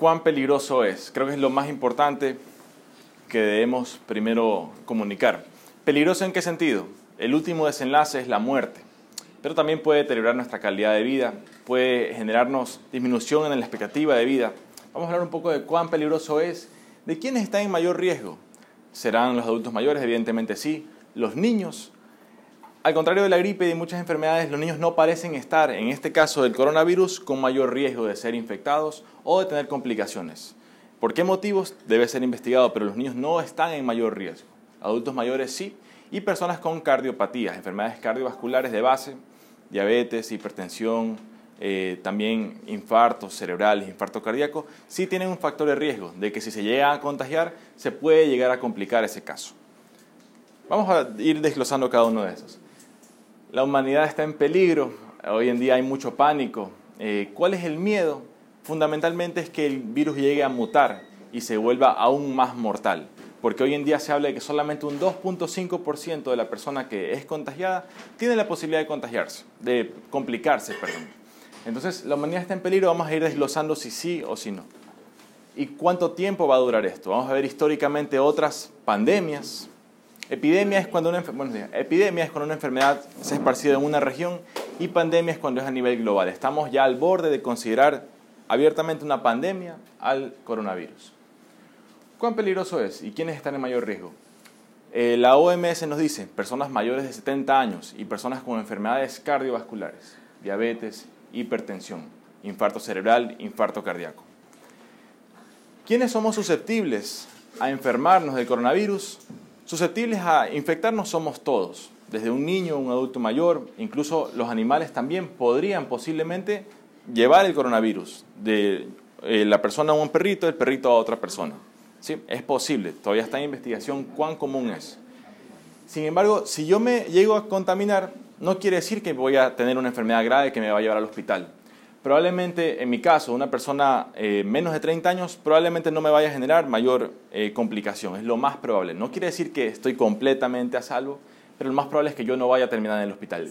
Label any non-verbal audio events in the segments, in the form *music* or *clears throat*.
¿Cuán peligroso es? Creo que es lo más importante que debemos primero comunicar. ¿Peligroso en qué sentido? El último desenlace es la muerte, pero también puede deteriorar nuestra calidad de vida, puede generarnos disminución en la expectativa de vida. Vamos a hablar un poco de cuán peligroso es, de quiénes están en mayor riesgo. ¿Serán los adultos mayores? Evidentemente sí. ¿Los niños? Al contrario de la gripe y de muchas enfermedades, los niños no parecen estar, en este caso del coronavirus, con mayor riesgo de ser infectados o de tener complicaciones. ¿Por qué motivos? Debe ser investigado, pero los niños no están en mayor riesgo. Adultos mayores sí, y personas con cardiopatías, enfermedades cardiovasculares de base, diabetes, hipertensión, eh, también infartos cerebrales, infarto cardíaco, sí tienen un factor de riesgo de que si se llega a contagiar, se puede llegar a complicar ese caso. Vamos a ir desglosando cada uno de esos. La humanidad está en peligro, hoy en día hay mucho pánico. Eh, ¿Cuál es el miedo? Fundamentalmente es que el virus llegue a mutar y se vuelva aún más mortal, porque hoy en día se habla de que solamente un 2.5% de la persona que es contagiada tiene la posibilidad de contagiarse, de complicarse, perdón. Entonces, la humanidad está en peligro, vamos a ir desglosando si sí o si no. ¿Y cuánto tiempo va a durar esto? Vamos a ver históricamente otras pandemias, Epidemia es, cuando una, epidemia es cuando una enfermedad se ha esparcido en una región y pandemia es cuando es a nivel global. Estamos ya al borde de considerar abiertamente una pandemia al coronavirus. ¿Cuán peligroso es y quiénes están en mayor riesgo? Eh, la OMS nos dice personas mayores de 70 años y personas con enfermedades cardiovasculares, diabetes, hipertensión, infarto cerebral, infarto cardíaco. ¿Quiénes somos susceptibles a enfermarnos del coronavirus? Susceptibles a infectarnos somos todos, desde un niño, un adulto mayor, incluso los animales también podrían posiblemente llevar el coronavirus de eh, la persona a un perrito, el perrito a otra persona. ¿Sí? Es posible, todavía está en investigación cuán común es. Sin embargo, si yo me llego a contaminar, no quiere decir que voy a tener una enfermedad grave que me va a llevar al hospital probablemente en mi caso, una persona eh, menos de 30 años, probablemente no me vaya a generar mayor eh, complicación, es lo más probable. No quiere decir que estoy completamente a salvo, pero lo más probable es que yo no vaya a terminar en el hospital.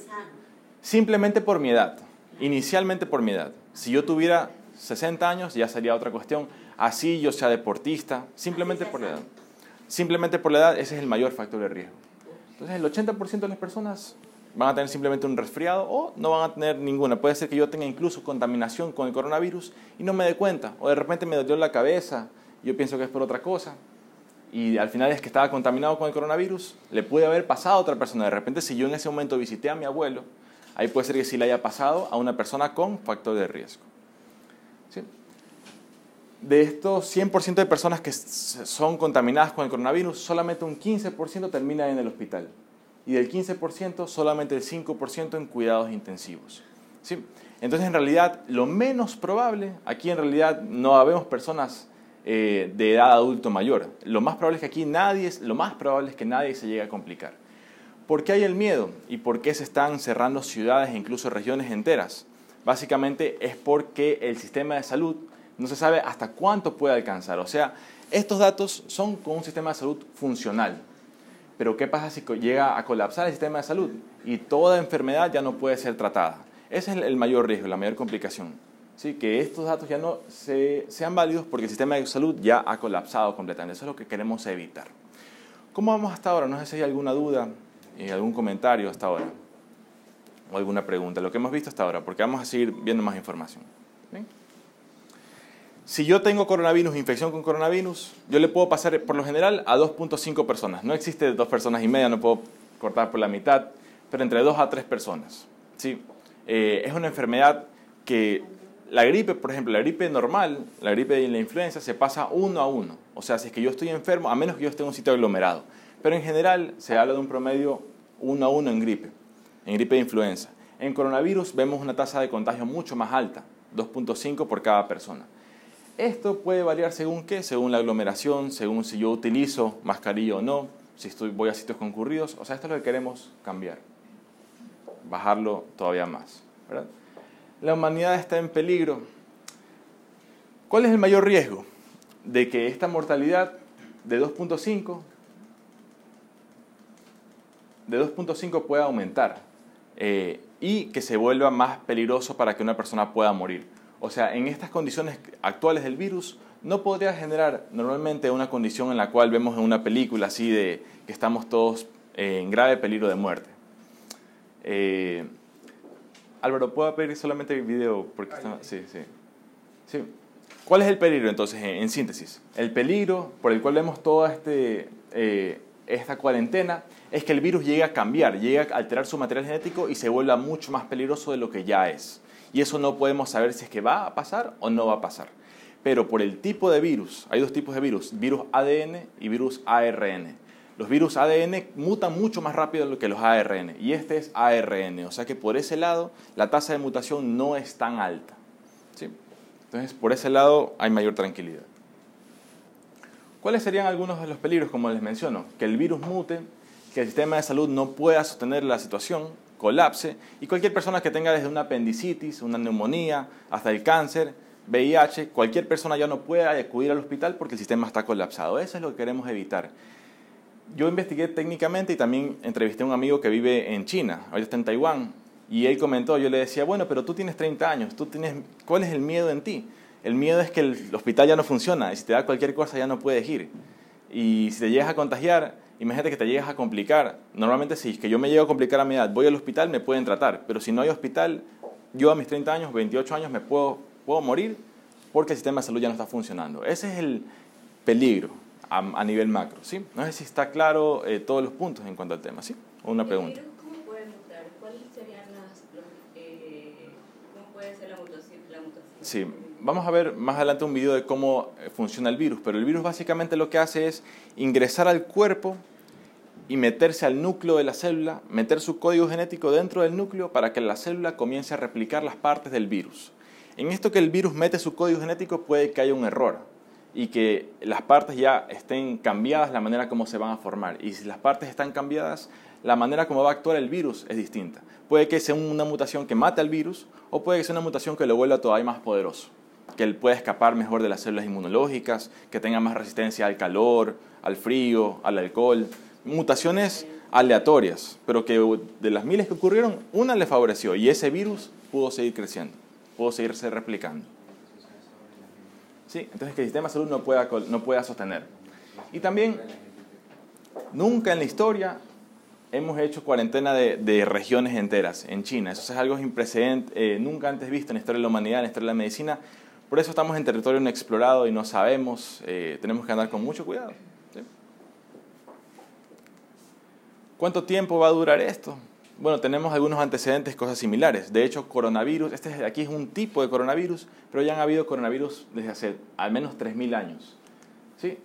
Simplemente por mi edad, inicialmente por mi edad. Si yo tuviera 60 años ya sería otra cuestión, así yo sea deportista, simplemente por la edad. Simplemente por la edad, ese es el mayor factor de riesgo. Entonces el 80% de las personas van a tener simplemente un resfriado o no van a tener ninguna. Puede ser que yo tenga incluso contaminación con el coronavirus y no me dé cuenta. O de repente me dolió la cabeza, yo pienso que es por otra cosa. Y al final es que estaba contaminado con el coronavirus, le puede haber pasado a otra persona. De repente si yo en ese momento visité a mi abuelo, ahí puede ser que sí le haya pasado a una persona con factor de riesgo. De estos 100% de personas que son contaminadas con el coronavirus, solamente un 15% termina en el hospital y del 15% solamente el 5% en cuidados intensivos. ¿sí? Entonces, en realidad, lo menos probable, aquí en realidad no habemos personas eh, de edad adulto mayor. Lo más probable es que aquí nadie, lo más probable es que nadie se llegue a complicar. ¿Por qué hay el miedo? ¿Y por qué se están cerrando ciudades e incluso regiones enteras? Básicamente es porque el sistema de salud no se sabe hasta cuánto puede alcanzar. O sea, estos datos son con un sistema de salud funcional. Pero ¿qué pasa si llega a colapsar el sistema de salud y toda enfermedad ya no puede ser tratada? Ese es el mayor riesgo, la mayor complicación. ¿sí? Que estos datos ya no sean válidos porque el sistema de salud ya ha colapsado completamente. Eso es lo que queremos evitar. ¿Cómo vamos hasta ahora? No sé si hay alguna duda, eh, algún comentario hasta ahora o alguna pregunta. Lo que hemos visto hasta ahora, porque vamos a seguir viendo más información. Si yo tengo coronavirus, infección con coronavirus, yo le puedo pasar por lo general a 2.5 personas. No existe dos personas y media, no puedo cortar por la mitad, pero entre 2 a 3 personas. ¿sí? Eh, es una enfermedad que la gripe, por ejemplo, la gripe normal, la gripe y la influenza se pasa uno a uno. O sea, si es que yo estoy enfermo, a menos que yo esté en un sitio aglomerado. Pero en general se habla de un promedio uno a uno en gripe, en gripe de influenza. En coronavirus vemos una tasa de contagio mucho más alta, 2.5 por cada persona. Esto puede variar según qué, según la aglomeración, según si yo utilizo mascarilla o no, si estoy, voy a sitios concurridos. O sea, esto es lo que queremos cambiar, bajarlo todavía más. La humanidad está en peligro. ¿Cuál es el mayor riesgo? De que esta mortalidad de 2.5 de 2.5 pueda aumentar eh, y que se vuelva más peligroso para que una persona pueda morir. O sea, en estas condiciones actuales del virus, no podría generar normalmente una condición en la cual vemos en una película así de que estamos todos en grave peligro de muerte. Eh, Álvaro, ¿puedo pedir solamente el video? Porque sí, sí, sí. ¿Cuál es el peligro entonces, en, síntesis? El peligro por el cual vemos toda este, eh, esta cuarentena es que el virus llegue a cambiar, llegue a alterar su material genético y se vuelva mucho más peligroso de lo que ya es. Y eso no podemos saber si es que va a pasar o no va a pasar. Pero por el tipo de virus, hay dos tipos de virus, virus ADN y virus ARN. Los virus ADN mutan mucho más rápido que los ARN y este es ARN, o sea que por ese lado la tasa de mutación no es tan alta. ¿sí? Entonces por ese lado hay mayor tranquilidad. ¿Cuáles serían algunos de los peligros, como les menciono? Que el virus mute, que el sistema de salud no pueda sostener la situación, colapse, y cualquier persona que tenga desde una apendicitis, una neumonía, hasta el cáncer, VIH, cualquier persona ya no pueda acudir al hospital porque el sistema está colapsado. Eso es lo que queremos evitar yo investigué técnicamente y también entrevisté a un amigo que vive en China, ahorita está en Taiwán, y él comentó, yo le decía, bueno, pero tú tienes 30 años, tú tienes, ¿cuál es el miedo en ti? El miedo es que el hospital ya no funciona y si te da cualquier cosa ya no puedes ir. Y si te llegas a contagiar, imagínate que te llegas a complicar. Normalmente si es que yo me llego a complicar a mi edad, voy al hospital, me pueden tratar, pero si no hay hospital, yo a mis 30 años, 28 años, me puedo, puedo morir porque el sistema de salud ya no está funcionando. Ese es el peligro a, nivel macro, ¿sí? No sé si está claro eh, todos los puntos en cuanto al tema, ¿sí? Una pregunta. ¿Cómo puede mutar? ¿Cuáles serían las, eh, cómo puede ser la mutación, la mutación? Sí, vamos a ver más adelante un video de cómo eh, funciona el virus, pero el virus básicamente lo que hace es ingresar al cuerpo y meterse al núcleo de la célula, meter su código genético dentro del núcleo para que la célula comience a replicar las partes del virus. En esto que el virus mete su código genético puede que haya un error y que las partes ya estén cambiadas la manera como se van a formar. Y si las partes están cambiadas, la manera como va a actuar el virus es distinta. Puede que sea una mutación que mate al virus o puede que sea una mutación que lo vuelva todavía más poderoso, que él pueda escapar mejor de las células inmunológicas, que tenga más resistencia al calor, al frío, al alcohol. Mutaciones aleatorias, pero que de las miles que ocurrieron, una le favoreció y ese virus pudo seguir creciendo, pudo seguirse replicando. ¿sí? Entonces que el sistema de salud no pueda, no pueda sostener. Y también, nunca en la historia hemos hecho cuarentena de, de regiones enteras en China. Eso es algo sin precedente, eh, nunca antes visto en la historia de la humanidad, en la historia de la medicina. Por eso estamos en territorio no explorado y no sabemos, eh, tenemos que andar con mucho cuidado. ¿Cuánto tiempo va a durar esto? Bueno, tenemos algunos antecedentes, cosas similares. De hecho, coronavirus, este aquí es un tipo de coronavirus, pero ya han habido coronavirus desde hace al menos 3.000 años. ¿Sí?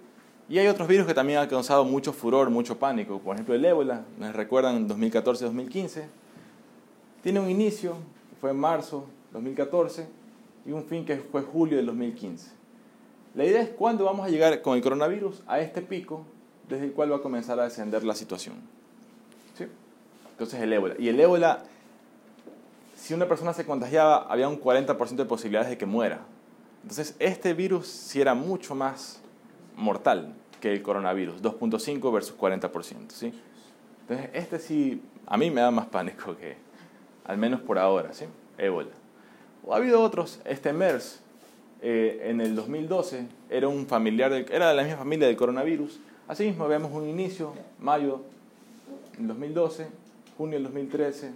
Y hay otros virus que también han causado mucho furor, mucho pánico. Por ejemplo, el ébola, nos recuerdan en 2014-2015. Tiene un inicio, fue en marzo 2014, y un fin que fue julio del 2015. La idea es cuándo vamos a llegar con el coronavirus a este pico desde el cual va a comenzar a descender la situación. Entonces el ébola. Y el ébola, si una persona se contagiaba, había un 40% de posibilidades de que muera. Entonces este virus sí era mucho más mortal que el coronavirus, 2.5 versus 40%. ¿sí? Entonces este sí, a mí me da más pánico que, al menos por ahora, ¿sí? ébola. O ha habido otros, este MERS, eh, en el 2012, era un familiar, era de la misma familia del coronavirus. Asimismo, vemos un inicio, mayo del 2012, junio del 2013,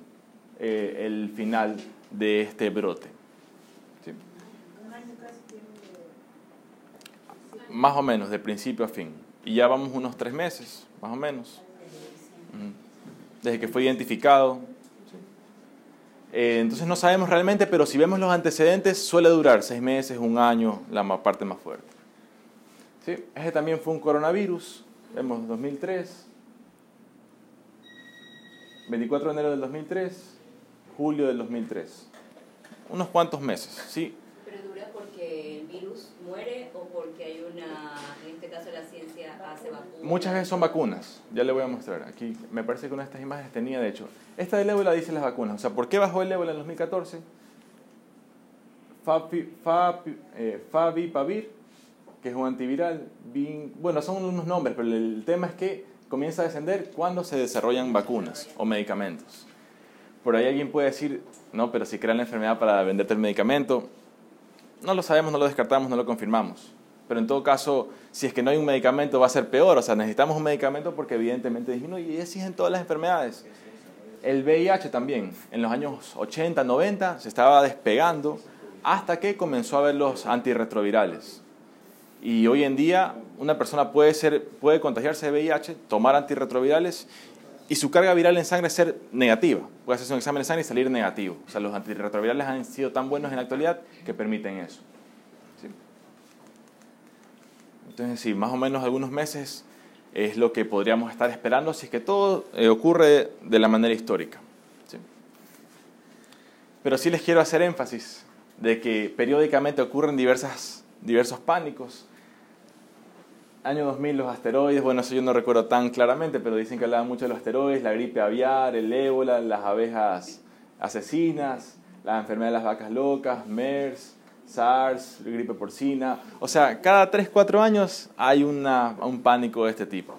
eh, el final de este brote. ¿Sí? Más o menos, de principio a fin. Y ya vamos unos tres meses, más o menos. Desde que fue identificado. Eh, entonces no sabemos realmente, pero si vemos los antecedentes, suele durar seis meses, un año, la parte más fuerte. ¿Sí? Ese también fue un coronavirus, vemos 2003. 24 de enero del 2003, julio del 2003. Unos cuantos meses, ¿sí? ¿Pero dura porque el virus muere o porque hay una, en este caso la ciencia hace vacunas? Muchas veces son vacunas, ya le voy a mostrar. Aquí me parece que una de estas imágenes tenía, de hecho. Esta del ébola dice las vacunas. O sea, ¿por qué bajó el ébola en 2014? Eh, Favipavir, que es un antiviral. bueno, son unos nombres, pero el tema es que comienza a descender cuando se desarrollan vacunas o medicamentos. Por ahí alguien puede decir, no, pero si crean la enfermedad para venderte el medicamento, No lo sabemos, no lo descartamos, no lo confirmamos. Pero en todo caso, si es que no hay un medicamento, va a ser peor. O sea, necesitamos un medicamento porque evidentemente disminuye. Y así es en todas las enfermedades. El VIH también, en los años 80, 90, se estaba despegando hasta que comenzó a haber los antirretrovirales. Y hoy en día una persona puede, ser, puede contagiarse de VIH, tomar antirretrovirales y su carga viral en sangre ser negativa. Puede hacerse un examen de sangre y salir negativo. O sea, los antirretrovirales han sido tan buenos en la actualidad que permiten eso. Entonces, sí, más o menos algunos meses es lo que podríamos estar esperando si es que todo eh, ocurre de la manera histórica. Pero sí les quiero hacer énfasis de que periódicamente ocurren diversas, diversos pánicos. Año 2000 los asteroides, bueno, eso yo no recuerdo tan claramente, pero dicen que hablaban mucho de los asteroides, la gripe aviar, el ébola, las abejas asesinas, la enfermedad de las vacas locas, MERS, SARS, gripe porcina. O sea, cada 3, 4 años hay una, un pánico de este tipo.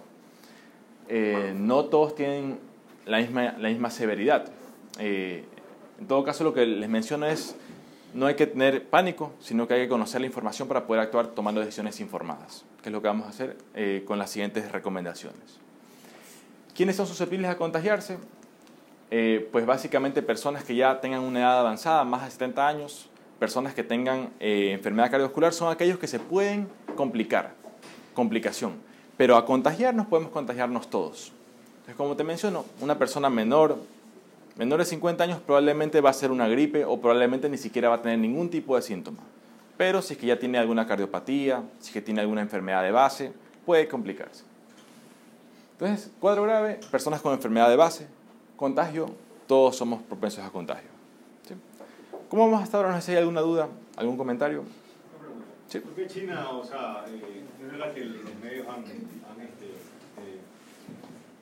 Eh, no todos tienen la misma, la misma severidad. Eh, en todo caso, lo que les menciono es, no hay que tener pánico, sino que hay que conocer la información para poder actuar tomando decisiones informadas, que es lo que vamos a hacer eh, con las siguientes recomendaciones. ¿Quiénes son susceptibles a contagiarse? pues básicamente personas que ya tengan una edad avanzada, más de 70 años, personas que tengan eh, enfermedad cardiovascular son aquellos que se pueden complicar, complicación. Pero a contagiarnos podemos contagiarnos todos. Entonces, como te menciono, una persona menor, menor de 50 años probablemente va a ser una gripe o probablemente ni siquiera va a tener ningún tipo de síntoma. Pero si es que ya tiene alguna cardiopatía, si es que tiene alguna enfermedad de base, puede complicarse. Entonces, cuadro grave, personas con enfermedad de base, contagio, todos somos propensos a contagio. ¿Cómo vamos hasta ahora? No sé si hay alguna duda, algún comentario. Sí. ¿Por qué China, o sea, eh, es verdad que los medios han, han, este, eh,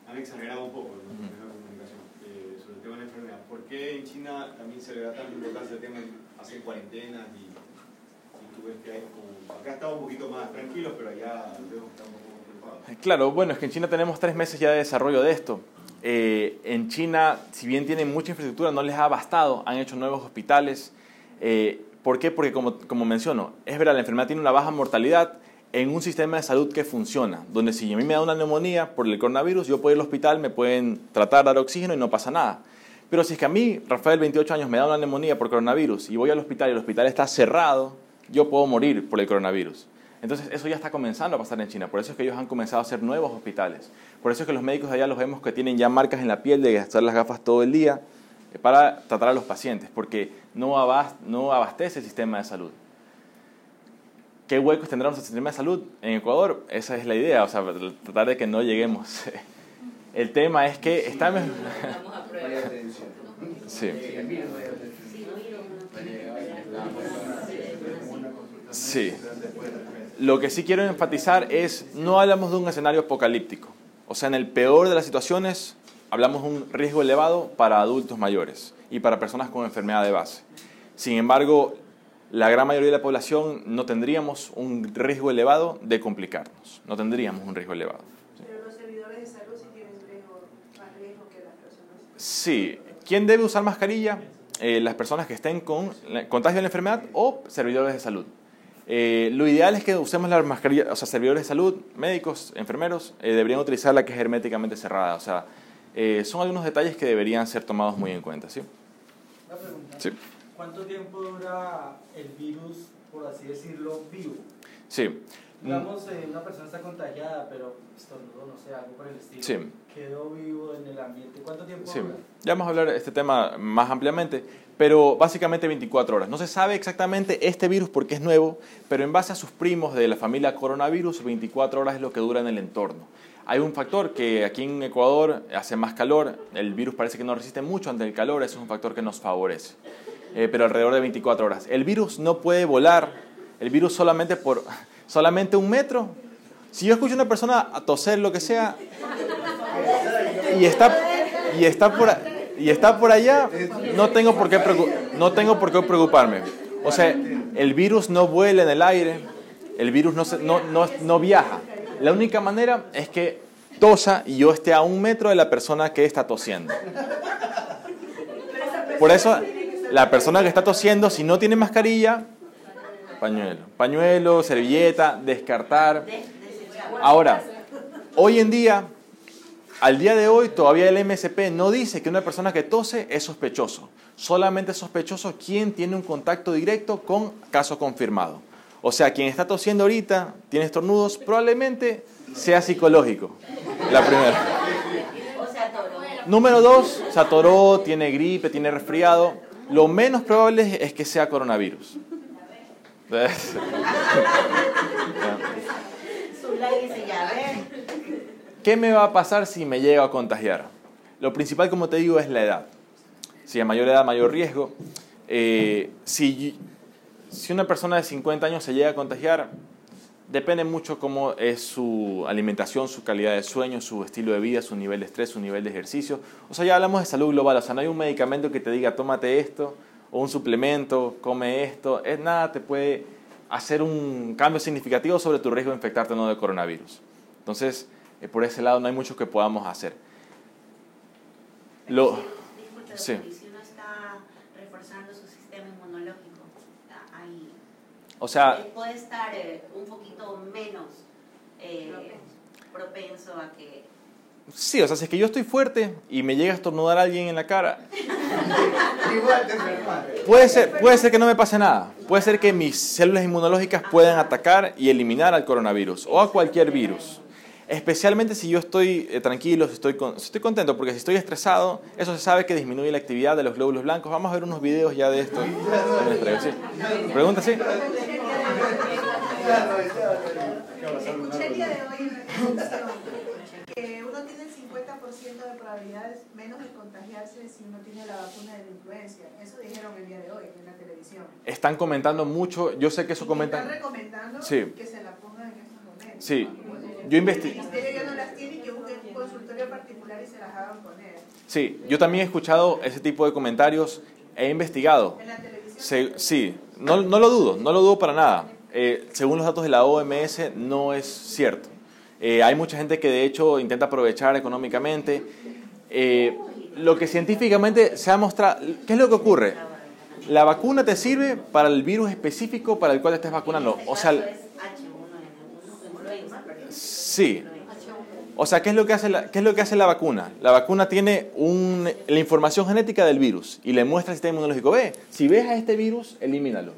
han exagerado un poco uh de la enfermedad? ¿Por qué en China también se le da tan importancia al tema de hacer cuarentenas y, y tú ves que hay como... Acá estamos un poquito más tranquilos, pero allá vemos que estamos. Claro, bueno, es que en China tenemos tres meses ya de desarrollo de esto. Eh, en China, si bien tienen mucha infraestructura, no les ha bastado, han hecho nuevos hospitales. Eh, ¿Por qué? Porque como, como menciono, es verdad, la enfermedad tiene una baja mortalidad en un sistema de salud que funciona, donde si a mí me da una neumonía por el coronavirus, yo puedo ir al hospital, me pueden tratar, dar oxígeno y no pasa nada. Pero si es que a mí, Rafael, 28 años, me da una neumonía por coronavirus y voy al hospital y el hospital está cerrado, yo puedo morir por el coronavirus. Entonces eso ya está comenzando a pasar en China, por eso es que ellos han comenzado a hacer nuevos hospitales. Por eso es que los médicos allá los vemos que tienen ya marcas en la piel de gastar las gafas todo el día eh, para tratar a los pacientes, porque no, abastece el sistema de salud. ¿Qué huecos tendrá nuestro sistema de salud en Ecuador? Esa es la idea, o sea, tratar de que no lleguemos. *laughs* El tema es que está... Sí. *laughs* Sí. Lo que sí quiero enfatizar es, no hablamos de un escenario apocalíptico. O sea, en el peor de las situaciones, hablamos de un riesgo elevado para adultos mayores y para personas con enfermedad de base. Sin embargo, la gran mayoría de la población no tendríamos un riesgo elevado de complicarnos. No tendríamos un riesgo elevado. Pero los servidores de salud sí tienen riesgo, más riesgo que las personas. Sí. ¿Quién debe usar mascarilla? Eh, las personas que estén con contagio de la enfermedad o servidores de salud. Eh, lo ideal es que usemos las mascarillas, o sea, servidores de salud, médicos, enfermeros, eh, deberían utilizar la que es herméticamente cerrada. O sea, eh, son algunos detalles que deberían ser tomados muy en cuenta, ¿sí? Una pregunta. Sí. ¿Cuánto tiempo dura el virus, por así decirlo, vivo? Sí. Digamos, una persona está contagiada, pero estornudó, no sé, algo por el estilo. Sí. Quedó vivo en el ambiente. ¿Cuánto tiempo sí. Ya vamos a hablar de este tema más ampliamente pero básicamente 24 horas. No se sabe exactamente este virus porque es nuevo, pero en base a sus primos de la familia coronavirus, 24 horas es lo que dura en el entorno. Hay un factor que aquí en Ecuador hace más calor, el virus parece que no resiste mucho ante el calor, eso es un factor que nos favorece, eh, pero alrededor de 24 horas. El virus no puede volar, el virus solamente por solamente un metro. Si yo escucho a una persona toser, lo que sea, y está, y está por y está por allá, no tengo por qué, no tengo por qué preocuparme. O sea, el virus no vuela en el aire, el virus no, no, no, no viaja. La única manera es que tosa y yo esté a un metro de la persona que está tosiendo. Por eso, la persona que está tosiendo, si no tiene mascarilla, Pañuelo. Pañuelo, servilleta, descartar. Ahora, hoy en día, al día de hoy, todavía el MSP no dice que una persona que tose es sospechoso. Solamente es sospechoso quien tiene un contacto directo con caso confirmado. O sea, quien está tosiendo ahorita, tiene estornudos, probablemente sea psicológico. La primera. Número dos, se atoró, tiene gripe, tiene resfriado. Lo menos probable es que sea coronavirus. *laughs* ¿Qué me va a pasar si me llega a contagiar? Lo principal, como te digo, es la edad. Si a mayor edad, mayor riesgo. Eh, si, si una persona de 50 años se llega a contagiar, depende mucho cómo es su alimentación, su calidad de sueño, su estilo de vida, su nivel de estrés, su nivel de ejercicio. O sea, ya hablamos de salud global, o sea, no hay un medicamento que te diga tómate esto o un suplemento, come esto, es nada te puede hacer un cambio significativo sobre tu riesgo de infectarte o no de coronavirus. Entonces, eh, por ese lado no hay mucho que podamos hacer. Lo, sí. Si uno está reforzando su sistema inmunológico, ahí o sea, puede estar eh, un poquito menos eh, propenso a que Sí, o sea, si es que yo estoy fuerte y me llega a estornudar a alguien en la cara, puede ser, puede ser que no me pase nada. Puede ser que mis células inmunológicas puedan atacar y eliminar al coronavirus o a cualquier virus. Especialmente si yo estoy eh, tranquilo, si estoy, estoy contento, porque si estoy estresado, eso se sabe que disminuye la actividad de los glóbulos blancos. Vamos a ver unos videos ya de esto. ¿Sí? ¿Pregunta, sí? Escuché el día de hoy que uno tiene el 50% de probabilidades menos de contagiarse si uno tiene la vacuna de la influencia. Eso dijeron el día de hoy en la televisión. Están comentando mucho, yo sé que eso comentan. Están recomendando que se la pongan en estos momentos. Sí. Yo investigué. El ministerio ya no las tiene y que busquen un consultorio particular y se las hagan poner. Sí, yo también he escuchado ese tipo de comentarios, he investigado. ¿En la televisión? sí, no, no, lo dudo, no lo dudo para nada. Eh, según los datos de la OMS, no es cierto. Eh, hay mucha gente que de hecho intenta aprovechar económicamente. Eh, lo que científicamente se ha mostrado, ¿qué es lo que ocurre? La vacuna te sirve para el virus específico para el cual te estés vacunando. O sea, Sí. O sea, ¿qué es, lo que hace la, ¿qué es lo que hace la vacuna? La vacuna tiene un, la información genética del virus y le muestra al sistema inmunológico, ve, si ves a este virus, elimínalo.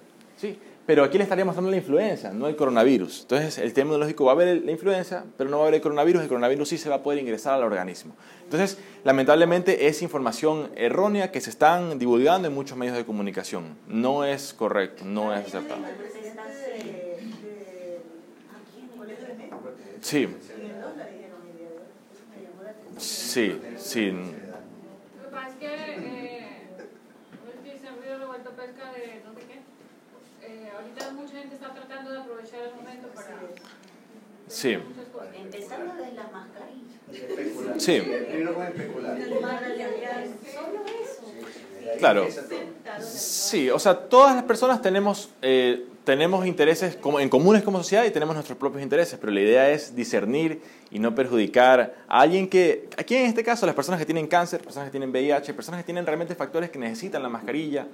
Pero aquí le estaría mostrando la influenza, no el coronavirus. Entonces, el sistema inmunológico va a ver la influenza, pero no va a ver el coronavirus. El coronavirus sí se va a poder ingresar al organismo. Entonces, lamentablemente, es información errónea que se están divulgando en muchos medios de comunicación. No es correcto, no es aceptable. Sí. Sí, sí. Lo que pasa es que, eh, se ruido revuelto pesca de no sé qué. Eh, ahorita mucha gente está tratando de aprovechar el momento para. Sí. Empezando desde las mascarillas. Sí. Solo eso. Claro. Sí, o sea, todas las personas tenemos eh, tenemos intereses en comunes como sociedad y tenemos nuestros propios intereses, pero la idea es discernir y no perjudicar a alguien que, aquí en este caso, las personas que tienen cáncer, personas que tienen VIH, personas que tienen realmente factores que necesitan la mascarilla,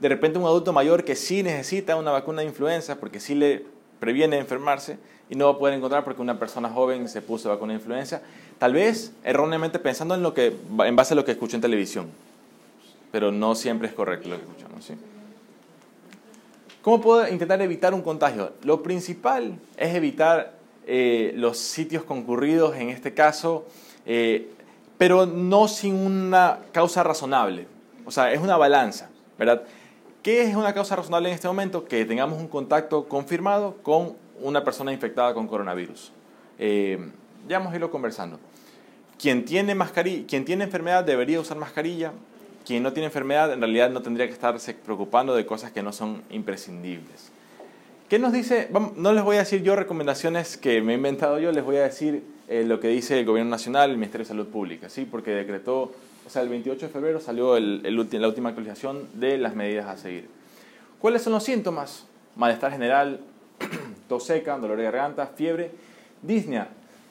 de repente un adulto mayor que sí necesita una vacuna de influenza porque sí le previene enfermarse y no va a poder encontrar porque una persona joven se puso vacuna de influenza, tal vez erróneamente pensando en, lo que, en base a lo que escuchó en televisión, pero no siempre es correcto lo que escuchamos. ¿sí? ¿Cómo puedo intentar evitar un contagio? Lo principal es evitar eh, los sitios concurridos, en este caso, eh, pero no sin una causa razonable. O sea, es una balanza, ¿verdad? ¿Qué es una causa razonable en este momento? Que tengamos un contacto confirmado con una persona infectada con coronavirus. Eh, ya vamos a irlo conversando. Quien tiene, quien tiene enfermedad debería usar mascarilla, quien no tiene enfermedad en realidad no tendría que estarse preocupando de cosas que no son imprescindibles. ¿Qué nos dice? No les voy a decir yo recomendaciones que me he inventado yo, les voy a decir eh, lo que dice el Gobierno Nacional, el Ministerio de Salud Pública, ¿sí? porque decretó, o sea, el 28 de febrero salió la última actualización de las medidas a seguir. ¿Cuáles son los síntomas? Malestar general, *clears throat* tos seca, dolor de garganta, fiebre, disnea,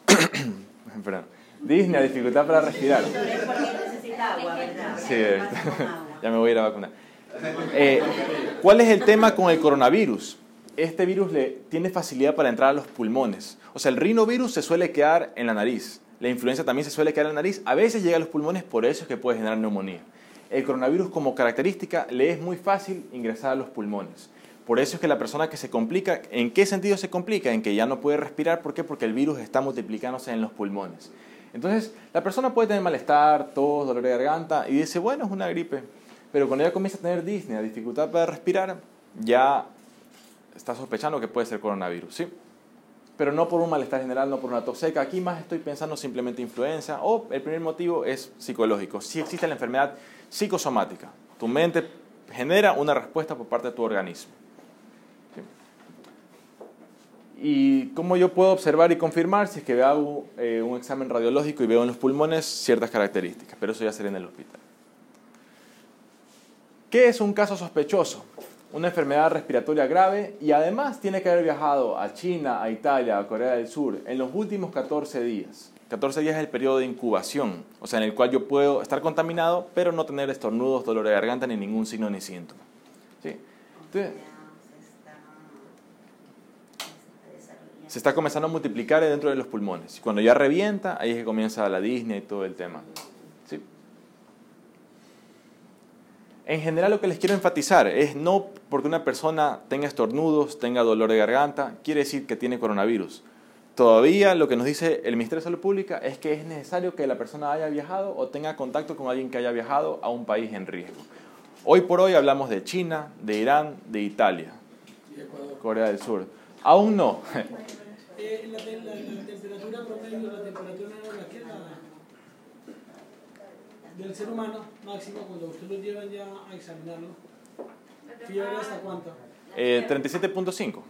*clears throat* disnea, dificultad para respirar. Sí, *laughs* ya me voy a ir a vacunar. Eh, ¿Cuál es el tema con el coronavirus? este virus le, tiene facilidad para entrar a los pulmones. O sea, el rinovirus se suele quedar en la nariz. La influenza también se suele quedar en la nariz. A veces llega a los pulmones, por eso es que puede generar neumonía. El coronavirus como característica le es muy fácil ingresar a los pulmones. Por eso es que la persona que se complica, ¿en qué sentido se complica? En que ya no puede respirar. ¿Por qué? Porque el virus está multiplicándose en los pulmones. Entonces, la persona puede tener malestar, tos, dolor de garganta y dice, bueno, es una gripe. Pero cuando ya comienza a tener disnea, dificultad para respirar, ya está sospechando que puede ser coronavirus, ¿sí? Pero no por un malestar general, no por una tos seca. Aquí más estoy pensando simplemente influenza o el primer motivo es psicológico. Si existe la enfermedad psicosomática, tu mente genera una respuesta por parte de tu organismo. ¿Y cómo yo puedo observar y confirmar si es que hago eh, un examen radiológico y veo en los pulmones ciertas características? Pero eso ya sería en el hospital. ¿Qué es un caso sospechoso? Una enfermedad respiratoria grave y además tiene que haber viajado a China, a Italia, a Corea del Sur en los últimos 14 días. 14 días es el periodo de incubación, o sea, en el cual yo puedo estar contaminado, pero no tener estornudos, dolor de garganta, ni ningún signo ni síntoma. ¿Sí? Entonces, se está comenzando a multiplicar dentro de los pulmones. Y cuando ya revienta, ahí es que comienza la disney y todo el tema. ¿Sí? En general lo que les quiero enfatizar es no porque una persona tenga estornudos, tenga dolor de garganta, quiere decir que tiene coronavirus. Todavía lo que nos dice el Ministerio de Salud Pública es que es necesario que la persona haya viajado o tenga contacto con alguien que haya viajado a un país en riesgo. Hoy por hoy hablamos de China, de Irán, de Italia, Corea del Sur. Aún no. Eh, la, temperatura promedio, la temperatura del ser humano máxima cuando usted lo llevan ya a examinarlo. ¿Fiebre hasta cuánto? Eh, 37.5.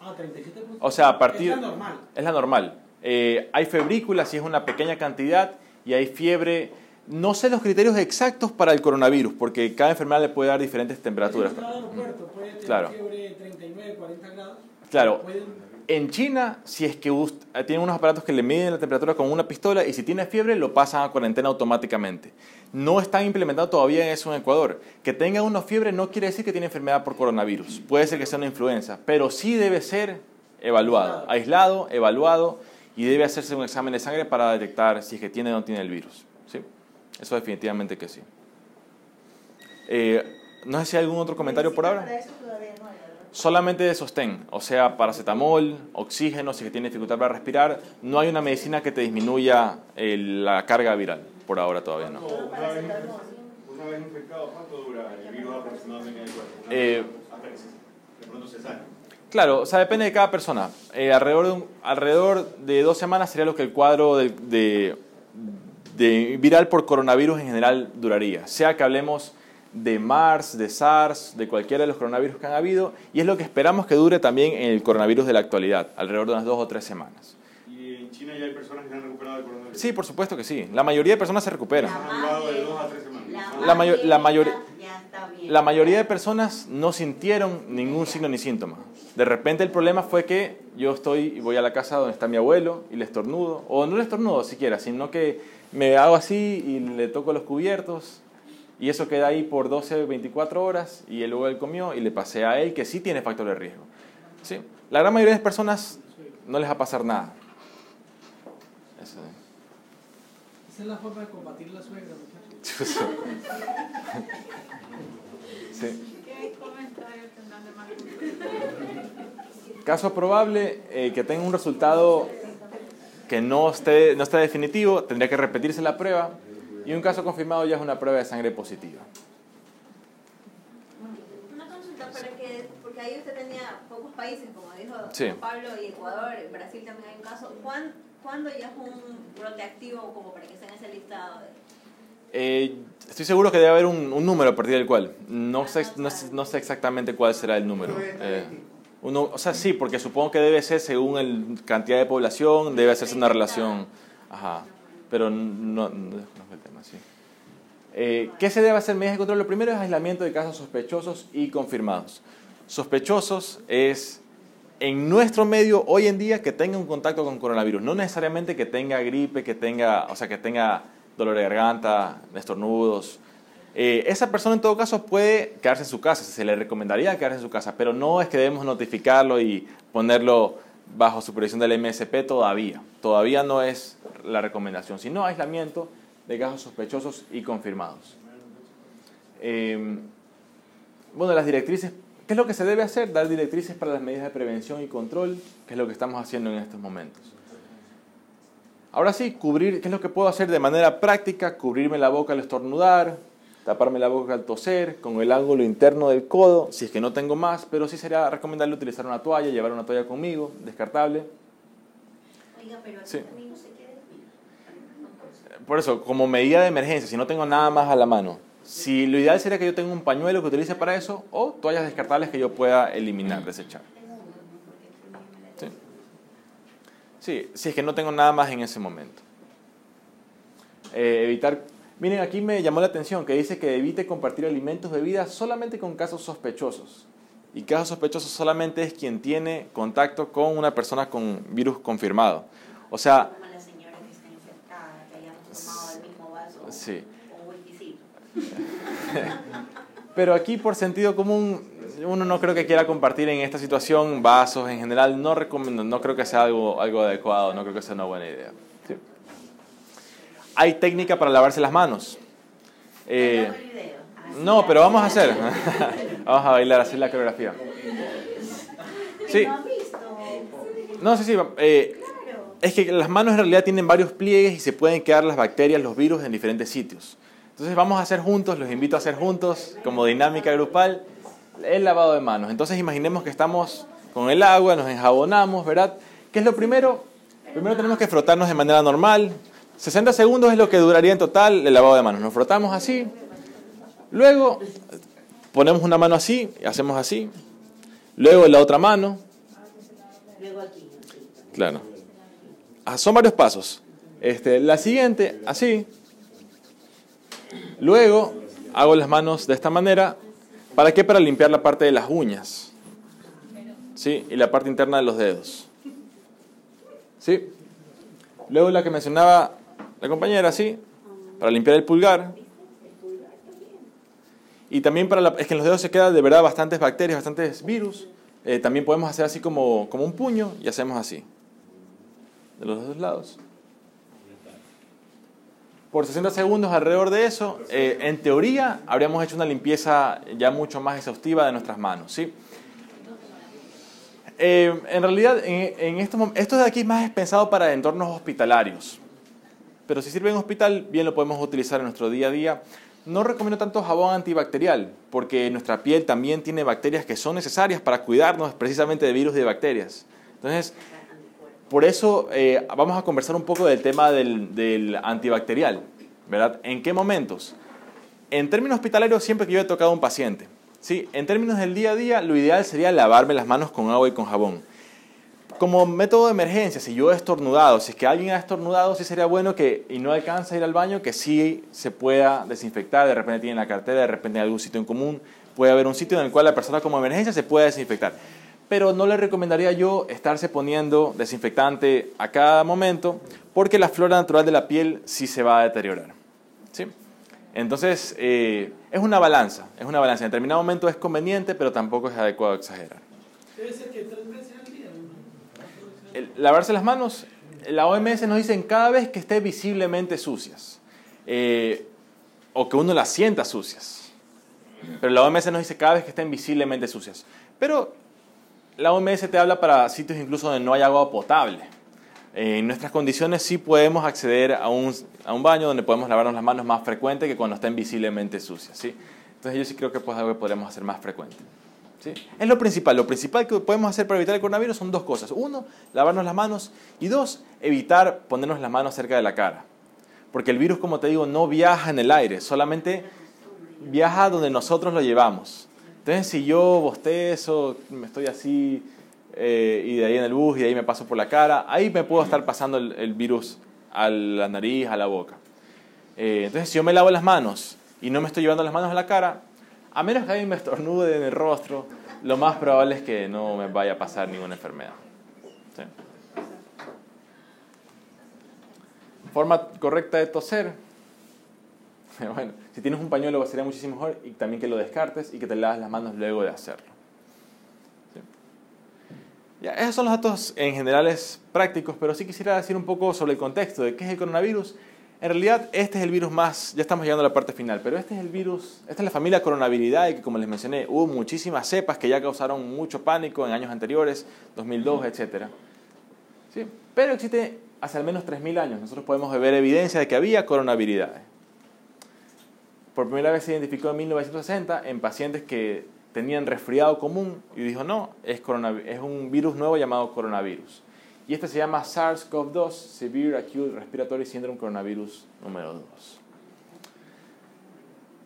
Ah, 37.5. O sea, a partir... Es la normal. Es la normal. Eh, hay febrícula si es una pequeña cantidad y hay fiebre. No sé los criterios exactos para el coronavirus, porque cada enfermedad le puede dar diferentes temperaturas. Aeropuerto puede tener Claro. fiebre 39, 40 grados. Claro. Pueden- En China, si es que eh, tienen unos aparatos que le miden la temperatura con una pistola y si tiene fiebre lo pasan a cuarentena automáticamente. No están implementando todavía eso en Ecuador. Que tenga uno fiebre no quiere decir que tiene enfermedad por coronavirus. Puede ser que sea una influenza, pero sí debe ser evaluado, aislado, evaluado y debe hacerse un examen de sangre para detectar si es que tiene o no tiene el virus. ¿sí? Eso definitivamente que sí. Eh, no sé si hay algún otro comentario por ahora. Solamente de sostén, o sea, paracetamol, oxígeno, si que tiene dificultad para respirar. No hay una medicina que te disminuya eh, la carga viral, por ahora todavía no. Una vez, una vez infectado, ¿cuánto dura el virus aproximadamente en el cuerpo? Una Eh, vez hasta que se, de pronto se sale. Claro, o sea, depende de cada persona. Eh, alrededor, de un- alrededor de dos semanas sería lo que el cuadro de, de- de viral por coronavirus en general duraría. Sea que hablemos de MARS, de SARS, de cualquiera de los coronavirus que han habido, y es lo que esperamos que dure también en el coronavirus de la actualidad, alrededor de unas dos o tres semanas. Y en China ya hay personas que han recuperado el coronavirus. Sí, por supuesto que sí. La mayoría de personas se recuperan. De de- dos a tres semanas. la La más mayo- la mayor-. La mayoría de personas no sintieron ningún signo ni síntoma. De repente el problema fue que yo estoy y voy a la casa donde está mi abuelo y le estornudo, o no le estornudo siquiera, sino que me hago así y le toco los cubiertos y eso queda ahí por 12, 24 horas y él luego él comió y le pasé a él que sí tiene factor de riesgo. ¿Sí? La gran mayoría de las personas no les va a pasar nada. Eso. Esa es la forma de combatir la suegra, muchachos. *laughs* Sí. Caso probable eh, que tenga un resultado que no esté, no esté definitivo, tendría que repetirse la prueba y un caso confirmado ya es una prueba de sangre positiva. Una consulta para que, porque ahí usted tenía pocos países, como dijo Sí. Pablo, y Ecuador, en Brasil también hay un caso. ¿Cuán- ¿Cuándo ya es un brote activo como para que esté en ese listado? Eh, estoy seguro que debe haber un, un número a partir del cual. No sé, no, sé, no sé exactamente cuál será el número. Eh, uno, o sea, sí, porque supongo que debe ser según la cantidad de población, debe hacerse una relación. Ajá. Pero no, no desconozco el tema, sí. Eh, ¿Qué se debe hacer medidas de control? Lo primero es aislamiento de casos sospechosos y confirmados. Sospechosos es en nuestro medio hoy en día que tenga un contacto con coronavirus, no necesariamente que tenga gripe, que tenga, o sea, que tenga dolor de garganta, estornudos. Eh, esa persona en todo caso puede quedarse en su casa, se le recomendaría quedarse en su casa, pero no es que debemos notificarlo y ponerlo bajo supervisión del MSP todavía. Todavía no es la recomendación, sino aislamiento de casos sospechosos y confirmados. Eh, bueno, las directrices, ¿qué es lo que se debe hacer? Dar directrices para las medidas de prevención y control, que es lo que estamos haciendo en estos momentos. Ahora sí, cubrir, ¿qué es lo que puedo hacer de manera práctica? Cubrirme la boca al estornudar, taparme la boca al toser, con el ángulo interno del codo, si es que no tengo más, pero sí sería recomendable utilizar una toalla, llevar una toalla conmigo, descartable. Oiga, pero Sí. también no se quede. Por eso, como medida de emergencia, si no tengo nada más a la mano, si lo ideal sería que yo tenga un pañuelo que utilice para eso o toallas descartables que yo pueda eliminar, desechar. Sí. Sí, si es que no tengo nada más en ese momento. Eh, evitar. Miren, aquí me llamó la atención que dice que evite compartir alimentos, bebidas solamente con casos sospechosos. Y casos sospechosos solamente es quien tiene contacto con una persona con virus confirmado. O sea, Como la señora que está infectada, que hayamos tomado el mismo vaso sí. o. *laughs* Pero aquí por sentido común, uno no creo que quiera compartir en esta situación vasos en general, no recomiendo, no creo que sea algo, algo adecuado, no creo que sea una buena idea. Hay técnica para lavarse las manos. Eh, no, pero vamos a hacer. *laughs* vamos a bailar, hacer la coreografía. Sí. ¿No sí, sí. eh, es que las manos en realidad tienen varios pliegues y se pueden quedar las bacterias, los virus en diferentes sitios. Entonces vamos a hacer juntos, los invito a hacer juntos, como dinámica grupal, el lavado de manos. Entonces imaginemos que estamos con el agua, nos enjabonamos, ¿verdad? ¿Qué es lo primero? Primero tenemos que frotarnos de manera normal. 60 segundos es lo que duraría en total el lavado de manos. Nos frotamos así. Luego ponemos una mano así, y hacemos así. Luego la otra mano, Luego aquí. Claro. Ah, son varios pasos. Este, la siguiente, así. Luego hago las manos de esta manera. ¿Para qué? Para limpiar la parte de las uñas. ¿Sí? Y la parte interna de los dedos. ¿Sí? Luego la que mencionaba la compañera, ¿sí? Para limpiar el pulgar. Y también para la, es que en los dedos se quedan de verdad bastantes bacterias, bastantes virus. Eh, también podemos hacer así como, como un puño y hacemos así. De los dos lados. Por 60 segundos alrededor de eso, eh, en teoría habríamos hecho una limpieza ya mucho más exhaustiva de nuestras manos. ¿sí? Eh, en realidad, en, en estos esto de aquí más es pensado para entornos hospitalarios. Pero si sirve en hospital, bien lo podemos utilizar en nuestro día a día. No recomiendo tanto jabón antibacterial, porque nuestra piel también tiene bacterias que son necesarias para cuidarnos precisamente de virus y de bacterias. Entonces, por eso eh, vamos a conversar un poco del tema del, antibacterial, ¿verdad? ¿En qué momentos? En términos hospitalarios, siempre que yo he tocado a un paciente, ¿sí? En términos del día a día, lo ideal sería lavarme las manos con agua y con jabón. Como método de emergencia, si yo he estornudado, si es que alguien ha estornudado, sí sería bueno que, y no alcanza a ir al baño, que sí se pueda desinfectar, de repente tiene la cartera, de repente en algún sitio en común, puede haber un sitio en el cual la persona como emergencia se pueda desinfectar. Pero no le recomendaría yo estarse poniendo desinfectante a cada momento, porque la flora natural de la piel sí se va a deteriorar. ¿sí? Entonces, eh, es una balanza, es una balanza. En determinado momento es conveniente, pero tampoco es adecuado exagerar. Debe ser que tres veces al día. ¿no? Lavarse las manos, la OMS nos dice cada vez que esté visiblemente sucias eh, o que uno las sienta sucias. Pero la OMS nos dice cada vez que estén visiblemente sucias. Pero la OMS te habla para sitios incluso donde no hay agua potable. En nuestras condiciones sí podemos acceder a un, a un baño donde podemos lavarnos las manos más frecuente que cuando estén visiblemente sucias. ¿sí? Entonces yo sí creo que pues, es algo que podemos hacer más frecuente. Es lo principal. Lo principal que podemos hacer para evitar el coronavirus son dos cosas. Uno, lavarnos las manos. Y dos, evitar ponernos las manos cerca de la cara. Porque el virus, como te digo, no viaja en el aire, solamente viaja donde nosotros lo llevamos. Entonces, si yo bostezo, me estoy así, eh, y de ahí en el bus, y de ahí me paso por la cara, ahí me puedo estar pasando el, el virus a la nariz, a la boca. Eh, entonces, si yo me lavo las manos y no me estoy llevando las manos a la cara, a menos que alguien me estornude en el rostro, lo más probable es que no me vaya a pasar ninguna enfermedad. ¿Sí? Forma correcta de toser. *laughs* Bueno, si tienes un pañuelo sería muchísimo mejor y también que lo descartes y que te lavas las manos luego de hacerlo. Ya, esos son los datos en generales prácticos, pero sí quisiera decir un poco sobre el contexto de qué es el coronavirus. En realidad, este es el virus más, ya estamos llegando a la parte final, pero este es el virus, esta es la familia coronaviridae que como les mencioné, hubo muchísimas cepas que ya causaron mucho pánico en años anteriores, 2002, etc. ¿Sí? Pero existe hace al menos 3.000 años, nosotros podemos ver evidencia de que había coronaviridae. Por primera vez se identificó en 1960 en pacientes que tenían resfriado común y dijo, no, es, es un virus nuevo llamado coronavirus. Y este se llama SARS-CoV-2, Severe Acute Respiratory Syndrome Coronavirus número 2.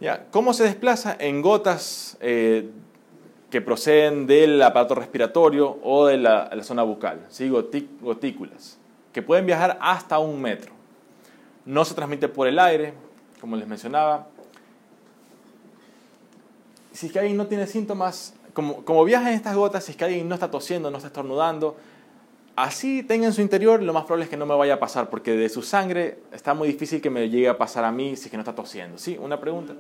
¿Ya? ¿Cómo se desplaza? En gotas eh, que proceden del aparato respiratorio o de la, zona bucal, ¿sí? gotículas, que pueden viajar hasta un metro. No se transmite por el aire, como les mencionaba, si es que alguien no tiene síntomas, como, como viaja en estas gotas, si es que alguien no está tosiendo, no está estornudando, así tenga en su interior, lo más probable es que no me vaya a pasar, porque de su sangre está muy difícil que me llegue a pasar a mí si es que no está tosiendo. ¿Sí? ¿Una pregunta?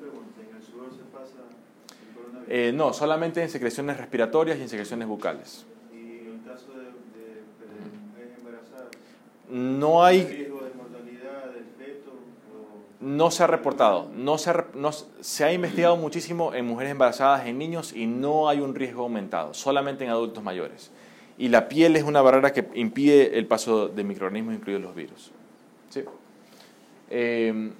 Eh, no, solamente en secreciones respiratorias y en secreciones bucales. ¿Y en caso de, de, embarazada? No hay no se ha reportado, no se ha, no, se ha investigado muchísimo en mujeres embarazadas, en niños y no hay un riesgo aumentado, solamente en adultos mayores. Y la piel es una barrera que impide el paso de microorganismos, incluidos los virus. Em,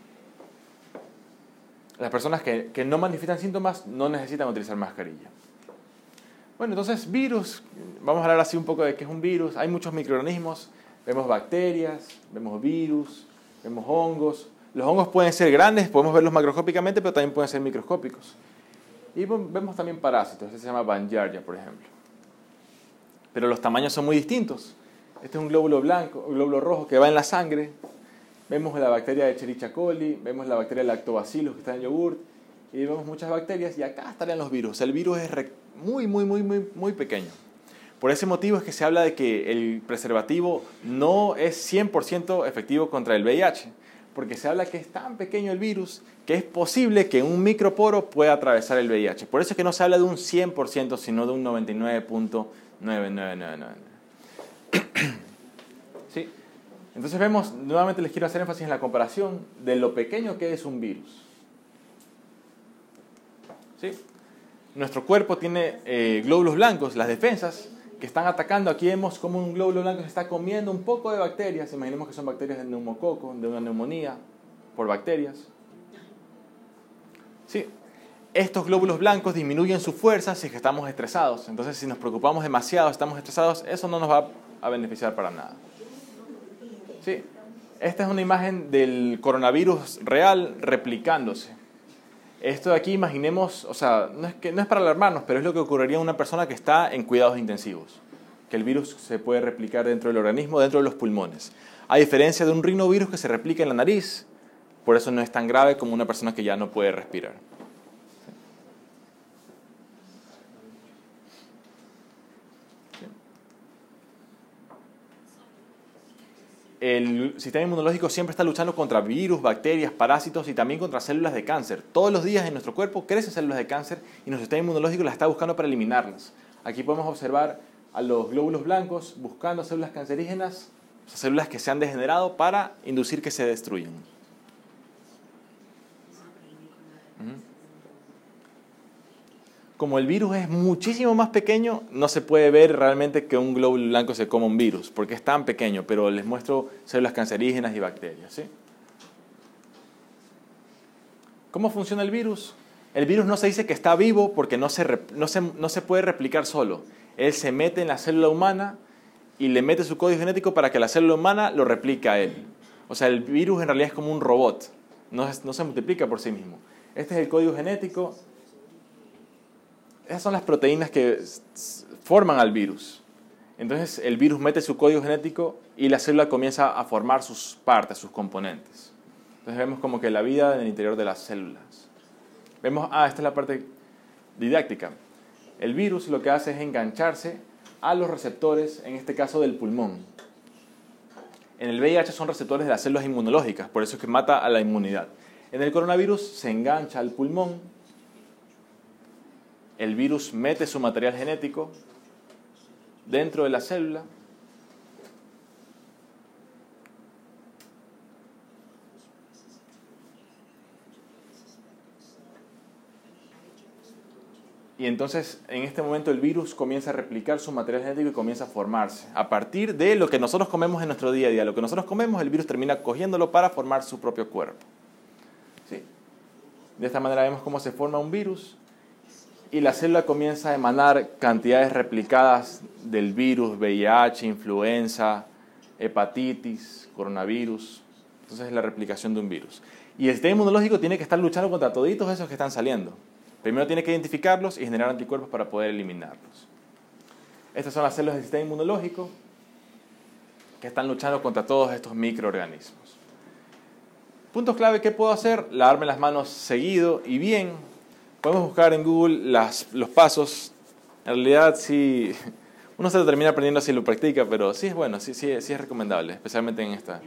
las personas que, no manifiestan síntomas no necesitan utilizar mascarilla. Bueno, entonces virus, vamos a hablar así un poco de qué es un virus. Hay muchos microorganismos, vemos bacterias, vemos virus, vemos hongos, los hongos pueden ser grandes, podemos verlos macroscópicamente, pero también pueden ser microscópicos. Y vemos también parásitos, este se llama Banjardia, por ejemplo. Pero los tamaños son muy distintos. Este es un glóbulo blanco, un glóbulo rojo que va en la sangre. Vemos la bacteria de Cherichia coli, vemos la bacteria Lactobacillus que está en yogurt, y vemos muchas bacterias, y acá estarían los virus. El virus es muy, muy, muy, muy, muy pequeño. Por ese motivo es que se habla de que el preservativo no es 100% efectivo contra el VIH porque se habla que es tan pequeño el virus que es posible que un microporo pueda atravesar el VIH. Por eso es que no se habla de un 100%, sino de un 99.9999. ¿Sí? Entonces vemos, nuevamente les quiero hacer énfasis en la comparación de lo pequeño que es un virus. ¿Sí? Nuestro cuerpo tiene eh, glóbulos blancos, las defensas, que están atacando. Aquí vemos como un glóbulo blanco se está comiendo un poco de bacterias. Imaginemos que son bacterias de neumococo, de una neumonía, por bacterias. Sí, estos glóbulos blancos disminuyen su fuerza si estamos estresados. Entonces, si nos preocupamos demasiado, estamos estresados, eso no nos va a beneficiar para nada. Sí, esta es una imagen del coronavirus real replicándose. Esto de aquí, imaginemos, o sea, no es, que, no es para alarmarnos, pero es lo que ocurriría en una persona que está en cuidados intensivos, que el virus se puede replicar dentro del organismo, dentro de los pulmones. A diferencia de un rinovirus que se replica en la nariz, por eso no es tan grave como una persona que ya no puede respirar. El sistema inmunológico siempre está luchando contra virus, bacterias, parásitos y también contra células de cáncer. Todos los días en nuestro cuerpo crecen células de cáncer y nuestro sistema inmunológico las está buscando para eliminarlas. Aquí podemos observar a los glóbulos blancos buscando células cancerígenas, células que se han degenerado para inducir que se destruyan. Como el virus es muchísimo más pequeño, no se puede ver realmente que un glóbulo blanco se coma un virus, porque es tan pequeño, pero les muestro células cancerígenas y bacterias. ¿Cómo funciona el virus? El virus no se dice que está vivo porque no se, no se, no se puede replicar solo. Él se mete en la célula humana y le mete su código genético para que la célula humana lo replique a él. O sea, el virus en realidad es como un robot, no, no se multiplica por sí mismo. Este es el código genético, esas son las proteínas que forman al virus. Entonces el virus mete su código genético y la célula comienza a formar sus partes, sus componentes. Entonces vemos como que la vida en el interior de las células. Vemos, ah, esta es la parte didáctica. El virus lo que hace es engancharse a los receptores, en este caso del pulmón. En el VIH son receptores de las células inmunológicas, por eso es que mata a la inmunidad. En el coronavirus se engancha al pulmón, el virus mete su material genético dentro de la célula, Y entonces en este momento el virus comienza a replicar su material genético y comienza a formarse. A partir de lo que nosotros comemos en nuestro día a día, lo que nosotros comemos, el virus termina cogiéndolo para formar su propio cuerpo. ¿Sí? De esta manera vemos cómo se forma un virus y la célula comienza a emanar cantidades replicadas del virus, VIH, influenza, hepatitis, coronavirus. Entonces es la replicación de un virus. Y el sistema inmunológico tiene que estar luchando contra toditos esos que están saliendo. Primero tiene que identificarlos y generar anticuerpos para poder eliminarlos. Estas son las células del sistema inmunológico que están luchando contra todos estos microorganismos. Puntos clave, ¿qué puedo hacer? Lavarme las manos seguido y bien. Podemos buscar en Google los pasos. En realidad, sí, uno se lo termina aprendiendo si lo practica, pero sí es bueno, sí, sí, sí es recomendable, especialmente en esta.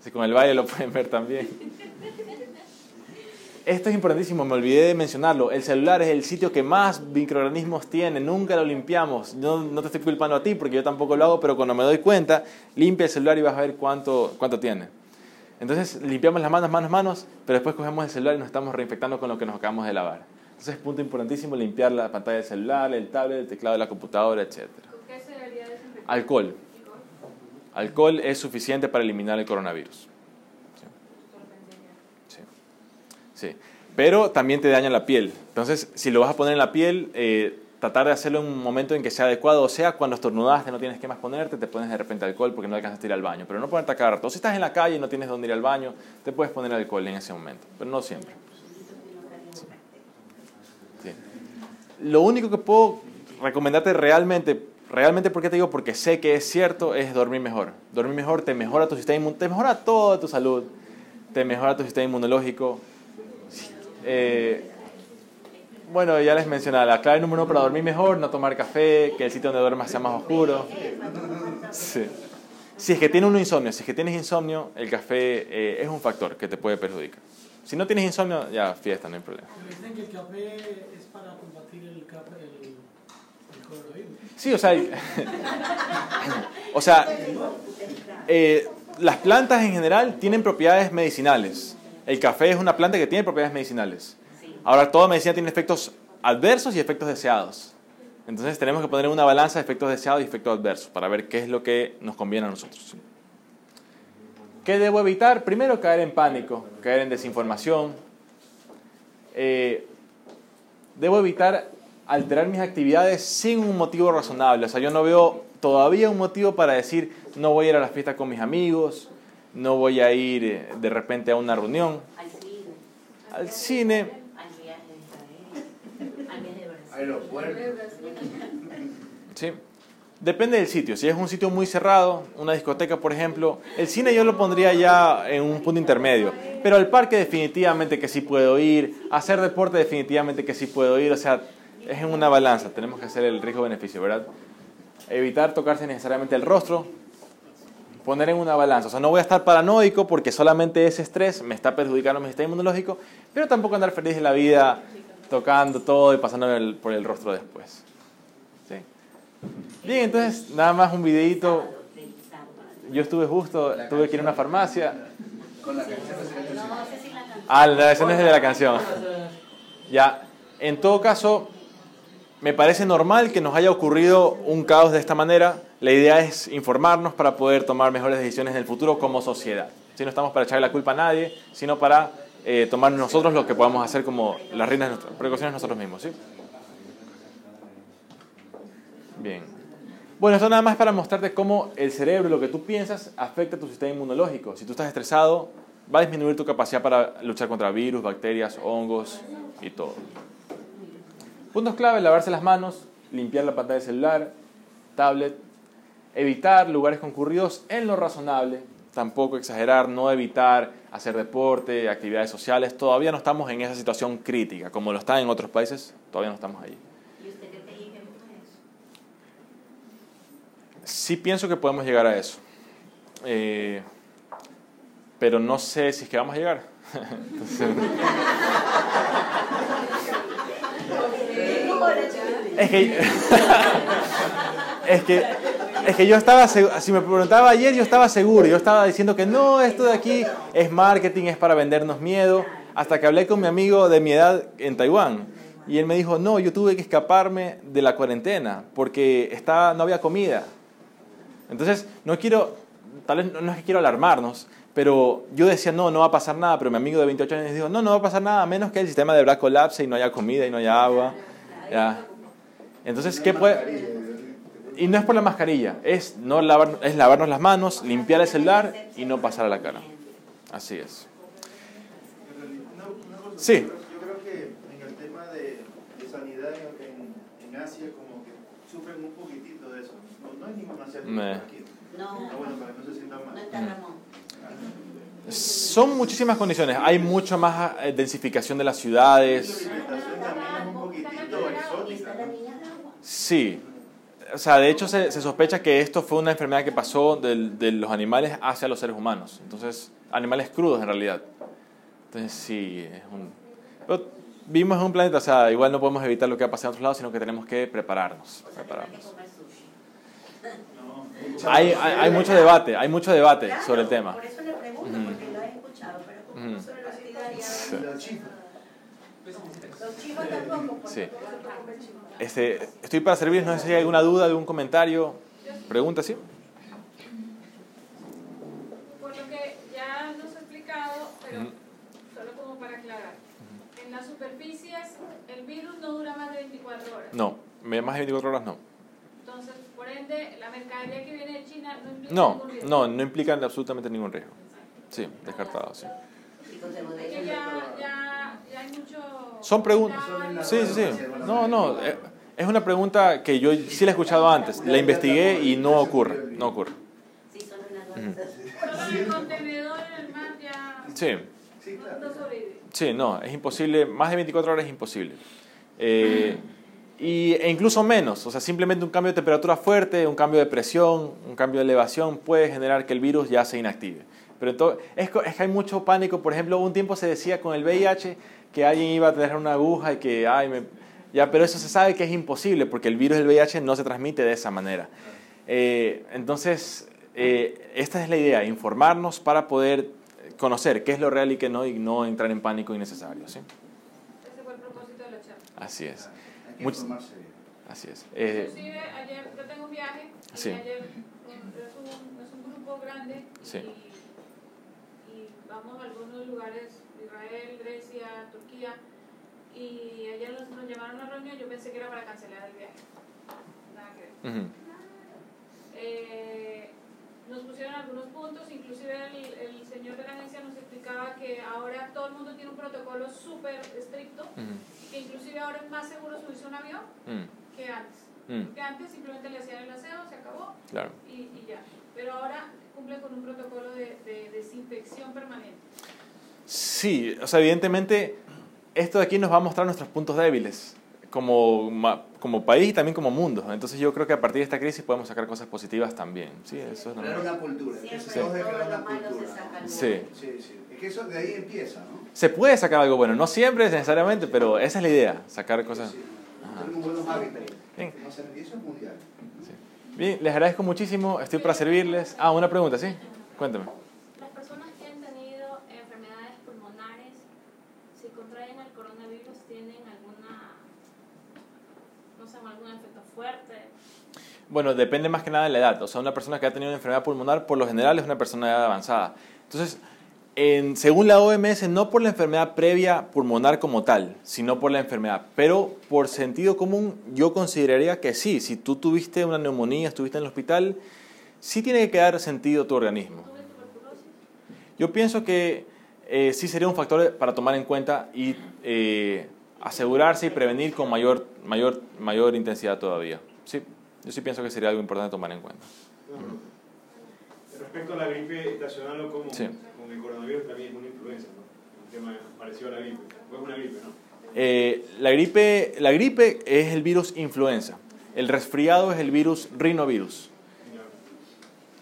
Si con el baile lo *laughs* pueden ver también. Esto es importantísimo, me olvidé de mencionarlo. El celular es el sitio que más microorganismos tiene, nunca lo limpiamos. No, no te estoy culpando a ti porque yo tampoco lo hago, pero cuando me doy cuenta, limpia el celular y vas a ver cuánto, cuánto tiene. Entonces limpiamos las manos, manos, manos, pero después cogemos el celular y nos estamos reinfectando con lo que nos acabamos de lavar. Entonces es punto importantísimo limpiar la pantalla del celular, el tablet, el teclado de la computadora, etc. ¿Con qué se debería desinfectar? Alcohol. Alcohol es suficiente para eliminar el coronavirus. Sí. Pero también te daña la piel. Entonces, si lo vas a poner en la piel, eh, tratar de hacerlo en un momento en que sea adecuado. O sea, cuando estornudaste, no tienes que más ponerte, te pones de repente alcohol porque no alcanzas a ir al baño. Pero no ponerte a cada rato. O si estás en la calle y no tienes dónde ir al baño, te puedes poner alcohol en ese momento. Pero no siempre. Lo único que puedo recomendarte realmente, realmente porque te digo, porque sé que es cierto, es dormir mejor. Dormir mejor te mejora tu sistema inmunológico, te mejora toda tu salud, te mejora tu sistema inmunológico eh, bueno, ya les mencionaba, la clave número uno para dormir mejor, no tomar café, que el sitio donde duermas sea más oscuro. Si es que tiene un insomnio, si es que tienes insomnio, el café eh, es un factor que te puede perjudicar. Si no tienes insomnio, ya fiesta, no hay problema. Dicen que el café es para combatir. Sí, o sea, *laughs* o sea eh, las plantas en general tienen propiedades medicinales. El café es una planta que tiene propiedades medicinales. Ahora, toda medicina tiene efectos adversos y efectos deseados. Entonces tenemos que poner una balanza de efectos deseados y efectos adversos para ver qué es lo que nos conviene a nosotros. ¿Qué debo evitar? Primero, caer en pánico, caer en desinformación. Eh, debo evitar alterar mis actividades sin un motivo razonable. O sea, yo no veo todavía un motivo para decir no voy a ir a la fiesta con mis amigos, no voy a ir eh, de repente a una reunión. Al cine. Al cine. Al viaje de Israel. Al viaje de Brasil. Sí. Depende del sitio. Si es un sitio muy cerrado, una discoteca, por ejemplo, el cine yo lo pondría ya en un punto intermedio. Pero al parque definitivamente que sí puedo ir. Hacer deporte definitivamente que sí puedo ir. O sea, es en una balanza. Tenemos que hacer el riesgo-beneficio, ¿verdad? Evitar tocarse necesariamente el rostro poner en una balanza. O sea, no voy a estar paranoico porque solamente ese estrés me está perjudicando mi sistema inmunológico, pero tampoco andar feliz de la vida tocando todo y pasando por el rostro después. ¿Sí? Bien, entonces nada más un videito. Yo estuve justo, tuve que ir a una farmacia. Ah, la versión es de la canción. Ya, en todo caso, me parece normal que nos haya ocurrido un caos de esta manera. La idea es informarnos para poder tomar mejores decisiones en el futuro como sociedad. Si no estamos para echarle la culpa a nadie, sino para eh, tomar nosotros lo que podamos hacer como las reinas de nuestras precauciones nosotros mismos. ¿sí? Bien. Bueno, esto nada más para mostrarte cómo el cerebro, lo que tú piensas, afecta a tu sistema inmunológico. Si tú estás estresado, va a disminuir tu capacidad para luchar contra virus, bacterias, hongos y todo. Puntos clave, lavarse las manos, limpiar la pantalla del celular, tablet, evitar lugares concurridos en lo razonable, tampoco exagerar, no evitar hacer deporte, actividades sociales, todavía no estamos en esa situación crítica, como lo están en otros países, todavía no estamos allí. ¿Y usted qué te dice eso? Sí pienso que podemos llegar a eso, eh, pero no sé si es que vamos a llegar. *laughs* es que, es que, es que yo estaba, si me preguntaba ayer, yo estaba seguro, yo estaba diciendo que no, esto de aquí es marketing, es para vendernos miedo, hasta que hablé con mi amigo de mi edad en Taiwán. Y él me dijo, no, yo tuve que escaparme de la cuarentena porque estaba, no había comida. Entonces, no quiero, tal vez no es que quiero alarmarnos, pero yo decía, no, no va a pasar nada, pero mi amigo de 28 años dijo, no, no va a pasar nada, a menos que el sistema de Black colapse y no haya comida y no haya agua. ¿Ya? Entonces, ¿qué puede...? Y no es por la mascarilla, es, no lavar, es lavarnos las manos, limpiar el celular y no pasar a la cara. Así es. Sí. Yo creo que en el tema de, sanidad en, en, Asia como que sufren un poquitito de eso. No, no hay ningún asiático aquí. No. Ah, bueno, para que no se sientan mal. No está Ramón. Son muchísimas condiciones. Hay mucha más eh, densificación de las ciudades. Sí. O sea, de hecho se, se, sospecha que esto fue una enfermedad que pasó de, de, los animales hacia los seres humanos. Entonces, animales crudos en realidad. Entonces, sí, es un... Pero vivimos en un planeta, o sea, igual no podemos evitar lo que va a pasar en otros lados, sino que tenemos que prepararnos. prepararnos. Hay, hay, hay, mucho debate, hay mucho debate sobre el tema. Por eso le pregunto, porque lo he escuchado, pero sobre la. Los tampoco. Sí. Este, estoy para servir, no sé si hay alguna duda, algún comentario, pregunta, ¿sí? Por lo que ya nos ha explicado, pero uh -huh. solo como para aclarar. En las superficies, el virus no dura más de 24 horas. No, más de 24 horas no. Entonces, por ende, la mercadería que viene de China no implica no, ningún riesgo. No, no implica absolutamente ningún riesgo. Sí, descartado, sí. Ya, ya. Son preguntas. Sí, sí, sí. No, no. Es una pregunta que yo sí la he escuchado antes. La investigué y no ocurre. No ocurre. Sí, solo una cosa. Solo el contenedor en el mar ya Sí. no sobrevive. Sí, no, es imposible. Más de 24 horas es imposible. Eh, y, e incluso menos. O sea, simplemente un cambio de temperatura fuerte, un cambio de presión, un cambio de elevación puede generar que el virus ya se inactive. Pero entonces, es, es que hay mucho pánico. Por ejemplo, un tiempo se decía con el VIH que alguien iba a tener una aguja y que, ay, me, ya, pero eso se sabe que es imposible porque el virus del VIH no se transmite de esa manera. Eh, entonces, eh, esta es la idea, informarnos para poder conocer qué es lo real y qué no y no entrar en pánico innecesario. ¿sí? Ese fue el propósito de la charla. Así es. Hay que Much- informarse bien. Así es. Eh, Inclusive ayer yo tengo un viaje y Sí. ayer mm, es un, es un grupo grande Sí. Y, y vamos a algunos lugares, Israel, Grecia, Turquía y ayer nos, nos llamaron a una reunión yo pensé que era para cancelar el viaje. Nada que ver. ujú, Eh, nos pusieron algunos puntos, inclusive el, el señor de la agencia nos explicaba que ahora todo el mundo tiene un protocolo súper estricto, ujú, que inclusive ahora es más seguro subirse a un avión mm, que antes. Porque antes simplemente le hacían el aseo, se acabó claro. y, y ya. Pero ahora cumple con un protocolo de, de desinfección permanente. Sí, o sea, evidentemente esto de aquí nos va a mostrar nuestros puntos débiles como, como país y también como mundo. Entonces yo creo que a partir de esta crisis podemos sacar cosas positivas también. Sí, eso es Crear una cultura. Siempre Sí. todo crear lo una malo se saca Sí. Sí, sí. Es que eso de ahí empieza, ¿no? Se puede sacar algo bueno, no siempre necesariamente, pero esa es la idea, sacar cosas. Sí. Ajá. Tenemos buenos hábitos. Bien. Eso es mundial. Bien, les agradezco muchísimo, estoy para servirles. Ah, una pregunta, ¿sí? Cuéntame. Las personas que han tenido enfermedades pulmonares, si contraen el coronavirus, tienen alguna, no sé, algún efecto fuerte. Bueno, depende más que nada de la edad. O sea, una persona que ha tenido una enfermedad pulmonar, por lo general, es una persona de edad avanzada. Entonces, en- según la OMS, no por la enfermedad previa pulmonar como tal, sino por la enfermedad. Pero por sentido común, yo consideraría que sí. Si tú tuviste una neumonía, estuviste en el hospital, sí tiene que quedar sentido tu organismo. Yo pienso que eh, sí sería un factor para tomar en cuenta y eh, asegurarse y prevenir con mayor, mayor, mayor intensidad todavía. Sí, yo sí pienso que sería algo importante tomar en cuenta. Respecto a la gripe estacional o como Sí. Coronavirus también es una influenza, ¿no? Un tema parecido a la gripe. O es una gripe, ¿no? Eh, la, gripe, la gripe es el virus influenza. El resfriado es el virus rinovirus.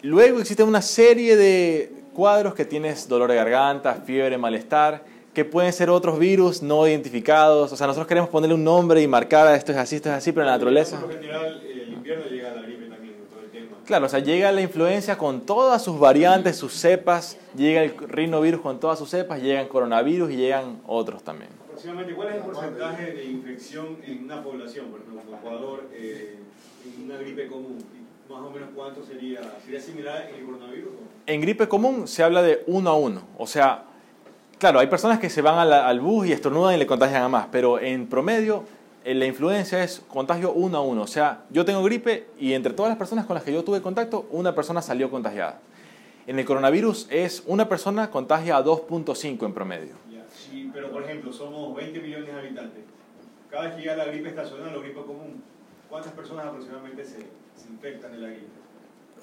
Luego existe una serie de cuadros que tienes dolor de garganta, fiebre, malestar, que pueden ser otros virus no identificados. O sea, nosotros queremos ponerle un nombre y marcar a esto es así, esto es así, pero en la naturaleza... Por lo general, el invierno llega la gripe también, todo el tema. Claro, o sea, llega la influencia con todas sus variantes, sus cepas, llega el rinovirus con todas sus cepas, llegan coronavirus y llegan otros también. Aproximadamente, ¿cuál es el porcentaje de infección en una población, por ejemplo, en Ecuador, eh, en una gripe común? más o menos cuánto sería, sería similar en el coronavirus? En gripe común se habla de uno a uno, o sea, claro, hay personas que se van al bus y estornudan y le contagian a más, pero en promedio la influencia es contagio uno a uno, o sea, yo tengo gripe y entre todas las personas con las que yo tuve contacto, una persona salió contagiada. En el coronavirus es una persona contagia a 2.5 en promedio. sí, pero por ejemplo, somos 20 millones de habitantes. Cada vez que llega la gripe estacional o gripe común, ¿cuántas personas aproximadamente se, infectan en la gripe?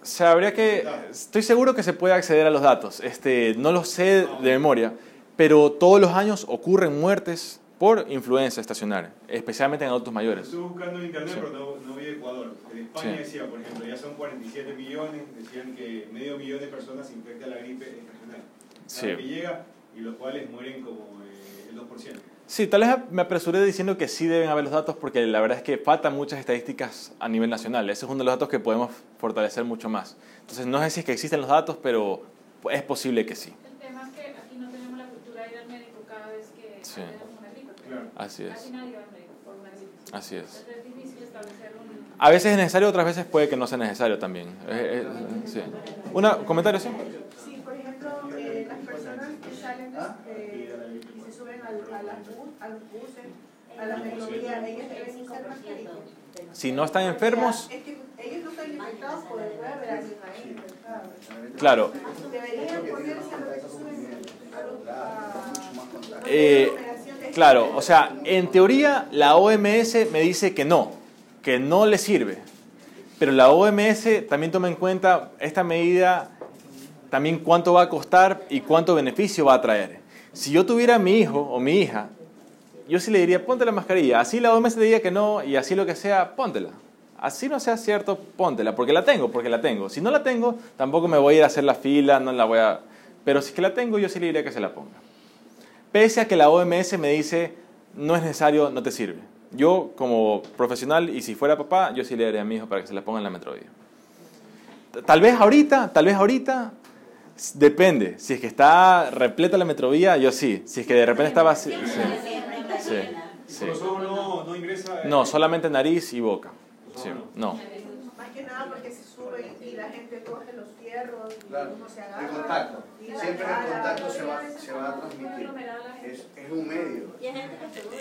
Se habría que, estoy seguro que se puede acceder a los datos. Este, no lo sé de memoria, pero todos los años ocurren muertes por influenza estacionaria, especialmente en adultos mayores. Estuve buscando en internet, pero no, no, vi Ecuador. En España decía, por ejemplo, ya son 47 millones, decían que medio millón de personas se infectan la gripe estacional. Sí. que llega y los cuales mueren como eh, el 2%. Sí, tal vez me apresuré diciendo que sí deben haber los datos porque la verdad es que faltan muchas estadísticas a nivel nacional. Ese es uno de los datos que podemos fortalecer mucho más. Entonces, no sé si es que existen los datos, pero es posible que sí. El tema es que aquí no tenemos la cultura de ir al médico cada vez que sí. tenemos una gripe. Claro. Así es. Una. Así es. A veces es necesario, otras veces puede que no sea necesario también. Eh, eh, sí. ¿Un comentario, sí? Sí, por ejemplo, eh, las personas que salen eh, y se suben al, a las a los buses, a la metrovía, ellos deben usar mascarilla. Si no están enfermos. Es que ellos no están infectados por el puede haber infectados. Claro. Deberían ponerse a los que suben eh, claro, o sea, en teoría la OMS me dice que no, que no le sirve. Pero la OMS también toma en cuenta esta medida, también cuánto va a costar y cuánto beneficio va a traer. Si yo tuviera mi hijo o mi hija, yo sí le diría, ponte la mascarilla. Así la OMS te diría que no y así lo que sea, póntela. Así no sea cierto, póntela, porque la tengo, porque la tengo. Si no la tengo, tampoco me voy a ir a hacer la fila, no la voy a... Pero si es que la tengo, yo sí le diría que se la ponga. Pese a que la OMS me dice, no es necesario, no te sirve. Yo, como profesional, y si fuera papá, yo sí le daría a mi hijo para que se la ponga en la metrovía. Tal vez ahorita, tal vez ahorita, Depende. Si es que está repleta la metrovía, yo sí. Si es que de repente estaba así. Sí. sí. no, no ingresa. No, solamente nariz y boca. Sí. No. Más que nada porque se sube y la gente coge los uno se agarra. El contacto. Siempre el contacto se va, se va a transmitir. Es, es un medio.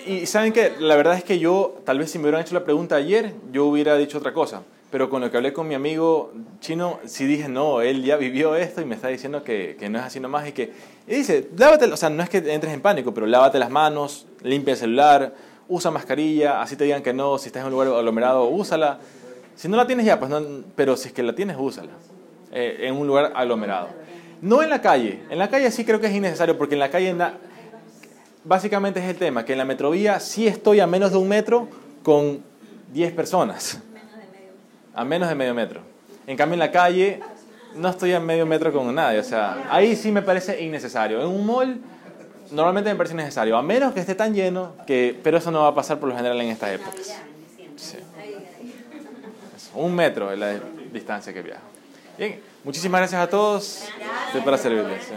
Y saben que la verdad es que yo, tal vez si me hubieran hecho la pregunta ayer, yo hubiera dicho otra cosa pero con lo que hablé con mi amigo chino, sí dije, no, él ya vivió esto y me está diciendo que, que no es así nomás y que... Y dice, lávate, o sea, no es que entres en pánico, pero lávate las manos, limpia el celular, usa mascarilla, así te digan que no, si estás en un lugar aglomerado, úsala. Si no la tienes ya, pues no, pero si es que la tienes, úsala. Eh, en un lugar aglomerado. No en la calle, en la calle sí creo que es innecesario, porque en la calle, básicamente es el tema, que en la metrovía sí estoy a menos de un metro con 10 personas a menos de medio metro. En cambio, en la calle no estoy a medio metro con nadie. O sea, ahí sí me parece innecesario. En un mall normalmente me parece innecesario, a menos que esté tan lleno, que, pero eso no va a pasar por lo general en estas épocas. Sí. Un metro es la distancia que viajo. Bien, muchísimas gracias a todos. Estoy para servirles.